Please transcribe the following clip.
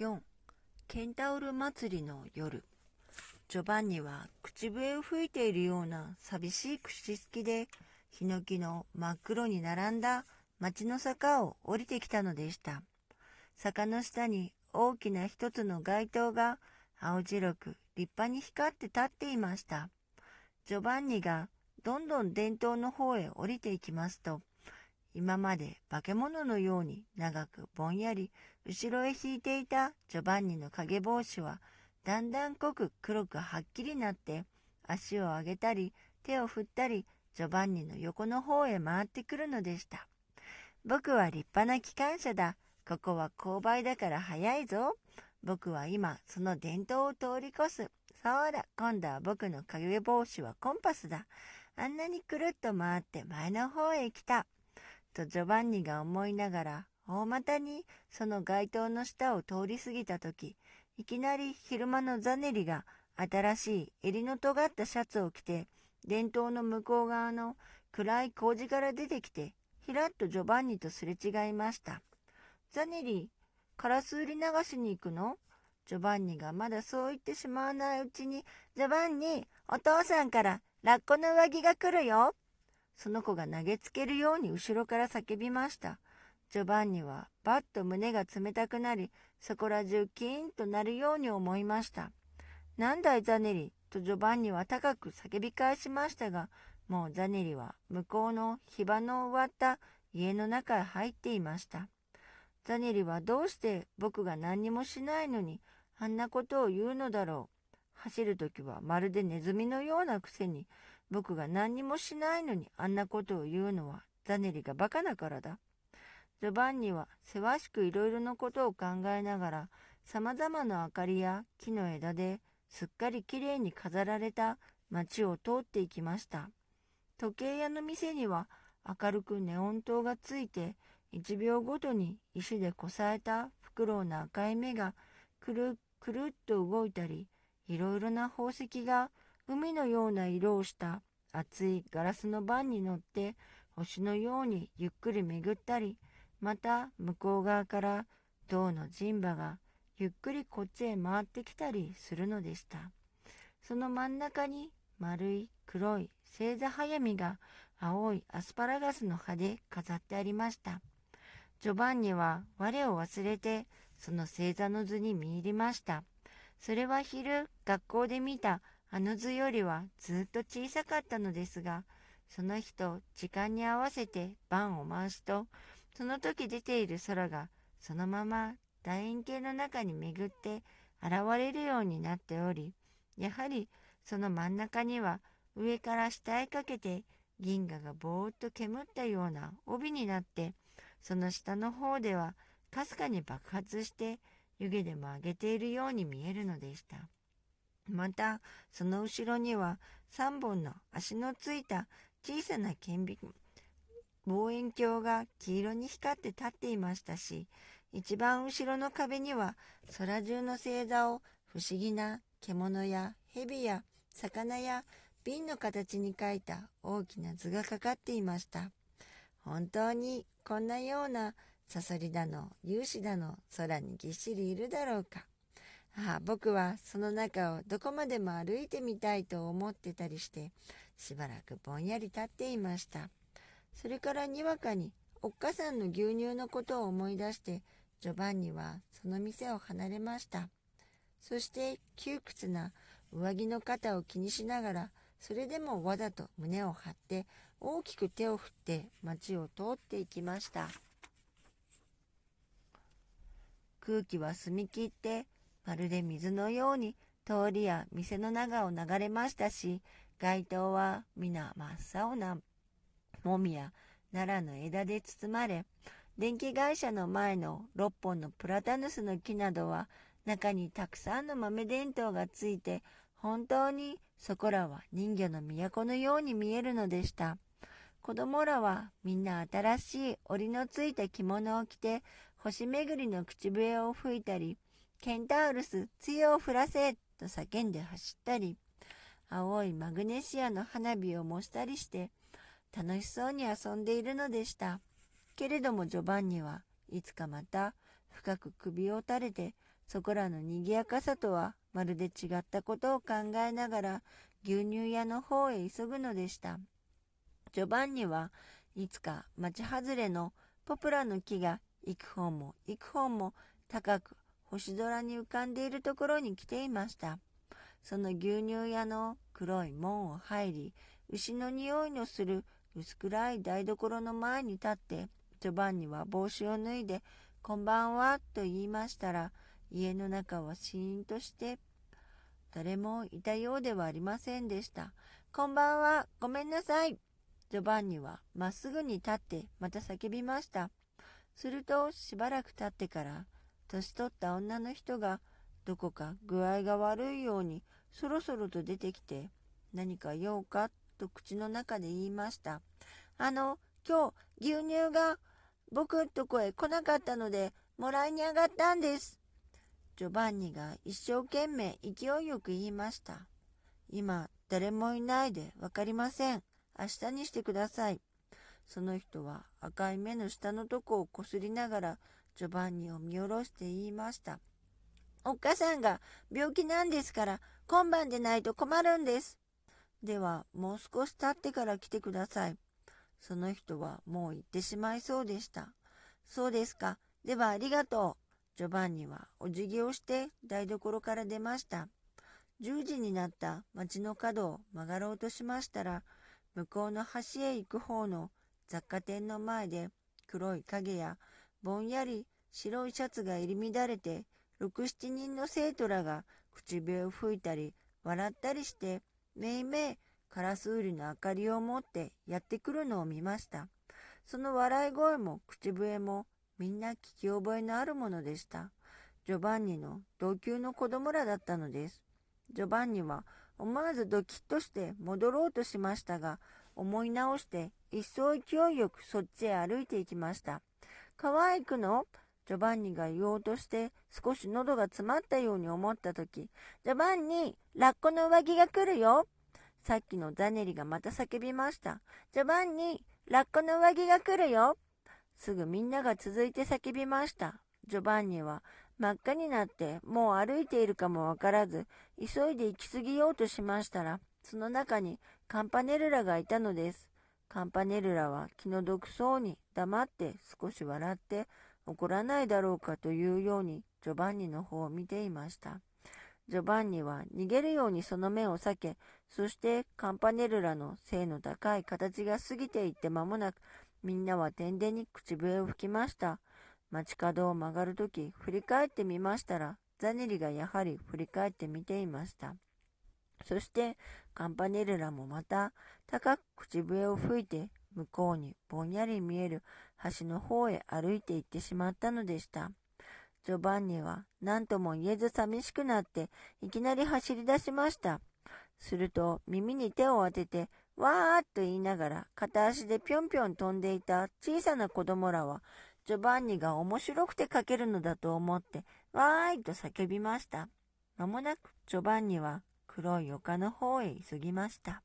4ケンタウル祭りの夜。ジョバンニは口笛を吹いているような寂しい口すきでヒノキの真っ黒に並んだ町の坂を降りてきたのでした。坂の下に大きな一つの街灯が青白く立派に光って立っていました。ジョバンニがどんどん伝統の方へ降りていきますと今まで化け物のように長くぼんやり後ろへ引いていたジョバンニの影帽子はだんだん濃く黒くはっきりなって足を上げたり手を振ったりジョバンニの横の方へ回ってくるのでした。僕は立派な機関車だ。ここは勾配だから早いぞ。僕は今その伝統を通り越す。そうだ、今度は僕の影帽子はコンパスだ。あんなにくるっと回って前の方へ来た。とジョバンニが思いながら大股にその街灯の下を通り過ぎた時いきなり昼間のザネリが新しい襟の尖ったシャツを着て伝統の向こう側の暗い麹から出てきてひらっとジョバンニとすれ違いました。ザネリカラス売り流しに行くの？ジョバンニがまだそう言ってしまわないうちにジョバンニお父さんからラッコの上着が来るよ。その子が投げつけるように後ろから叫びました。ジョバンニはバッと胸が冷たくなり、そこら中キーンとなるように思いました。なんだいザネリとジョバンニは高く叫び返しましたが、もうザネリは向こうの火場の終わった家の中へ入っていました。ザネリはどうして僕が何にもしないのにあんなことを言うのだろう。走るときはまるでネズミのようなくせに僕が何にもしないのにあんなことを言うのはザネリがバカだからだ。ジョバンニはせわしくいろいろなことを考えながら様々な明かりや木の枝ですっかりきれいに飾られた街を通っていきました。時計屋の店には明るくネオン灯がついて1秒ごとに石でこさえたフクロウの赤い目がくるくるっと動いたりいろいろな宝石が海のような色をした厚いガラスの盤に乗って星のようにゆっくり巡ったりまた向こう側から銅の陣馬がゆっくりこっちへ回ってきたりするのでした。その真ん中に丸い黒い星座早見が青いアスパラガスの葉で飾ってありました。ジョバンニは我を忘れてその星座の図に見入りました。それは昼学校で見たあの図よりはずっと小さかったのですが、その日と時間に合わせて盤を回すと、その時出ている空がそのまま楕円形の中に巡って現れるようになっており、やはりその真ん中には上から下へかけて銀河がぼーっと煙ったような帯になって、その下の方ではかすかに爆発して湯気でも上げているように見えるのでした。またその後ろには3本の足のついた小さな顕微望遠鏡が黄色に光って立っていましたし一番後ろの壁には空中の星座を不思議な獣や蛇や魚や瓶の形に描いた大きな図がかかっていました。本当にこんなようなサソリだの勇士だの空にぎっしりいるだろうか。ああ僕はその中をどこまでも歩いてみたいと思ってたりしてしばらくぼんやり立っていました。それからにわかにおっかさんの牛乳のことを思い出してジョバンニはその店を離れました。そして窮屈な上着の肩を気にしながらそれでもわざと胸を張って大きく手を振って街を通っていきました。空気は澄み切ってまるで水のように通りや店の中を流れましたし、街灯は皆真っ青なもみや奈良の枝で包まれ、電気会社の前の6本のプラタヌスの木などは中にたくさんの豆電灯がついて本当にそこらは人魚の都のように見えるのでした。子供らはみんな新しい織のついた着物を着て星巡りの口笛を吹いたりケンタウルス、強を降らせと叫んで走ったり、青いマグネシアの花火を模したりして、楽しそうに遊んでいるのでした。けれどもジョバンニはいつかまた深く首を垂れてそこらの賑やかさとはまるで違ったことを考えながら牛乳屋の方へ急ぐのでした。ジョバンニはいつか町外れのポプラの木が幾本も幾本も高く星空に浮かんでいるところに来ていました。その牛乳屋の黒い門を入り、牛の匂いのする薄暗い台所の前に立って、ジョバンニは帽子を脱いで、こんばんはと言いましたら、家の中はシーンとして、誰もいたようではありませんでした。こんばんは、ごめんなさい。ジョバンニはまっすぐに立ってまた叫びました。するとしばらく経ってから、年取った女の人がどこか具合が悪いようにそろそろと出てきて、何か用かと口の中で言いました。あの、今日牛乳が僕んとこへ来なかったので、もらいに上がったんです。ジョバンニが一生懸命勢いよく言いました。今、誰もいないでわかりません。明日にしてください。その人は赤い目の下のとこをこすりながら、ジョバンニを見下ろして言いました。おっかさんが病気なんですから、今晩でないと困るんです。では、もう少し経ってから来てください。その人はもう行ってしまいそうでした。そうですか。ではありがとう。ジョバンニはお辞儀をして台所から出ました。10時になった町の角を曲がろうとしましたら、向こうの橋へ行く方の雑貨店の前で黒い影やぼんやり白いシャツが入り乱れて6、7人の生徒らが口笛を吹いたり笑ったりしてめいめいカラスウリの明かりを持ってやってくるのを見ました。その笑い声も口笛もみんな聞き覚えのあるものでした。ジョバンニの同級の子供らだったのです。ジョバンニは思わずドキッとして戻ろうとしましたが、思い直して一層勢いよくそっちへ歩いていきました。川へ行くのジョバンニが言おうとして少し喉が詰まったように思った時、ジョバンニ、ラッコの上着が来るよ。さっきのザネリがまた叫びました。ジョバンニ、ラッコの上着が来るよ。すぐみんなが続いて叫びました。ジョバンニは真っ赤になってもう歩いているかもわからず、急いで行き過ぎようとしましたら、その中にカンパネルラがいたのです。カンパネルラは気の毒そうに黙って少し笑って怒らないだろうかというようにジョバンニの方を見ていました。ジョバンニは逃げるようにその目を避け、そしてカンパネルラの背の高い形が過ぎていって間もなく、みんなは天でに口笛を吹きました。街角を曲がるとき、振り返ってみましたら、ザネリがやはり振り返って見ていました。そして、カンパネルラもまた、高く口笛を吹いて、向こうにぼんやり見える橋の方へ歩いて行ってしまったのでした。ジョバンニは何とも言えず寂しくなっていきなり走り出しました。すると耳に手を当ててわーっと言いながら片足でぴょんぴょん飛んでいた小さな子供らはジョバンニが面白くて書けるのだと思ってわーいと叫びました。まもなくジョバンニは黒い丘の方へ急ぎました。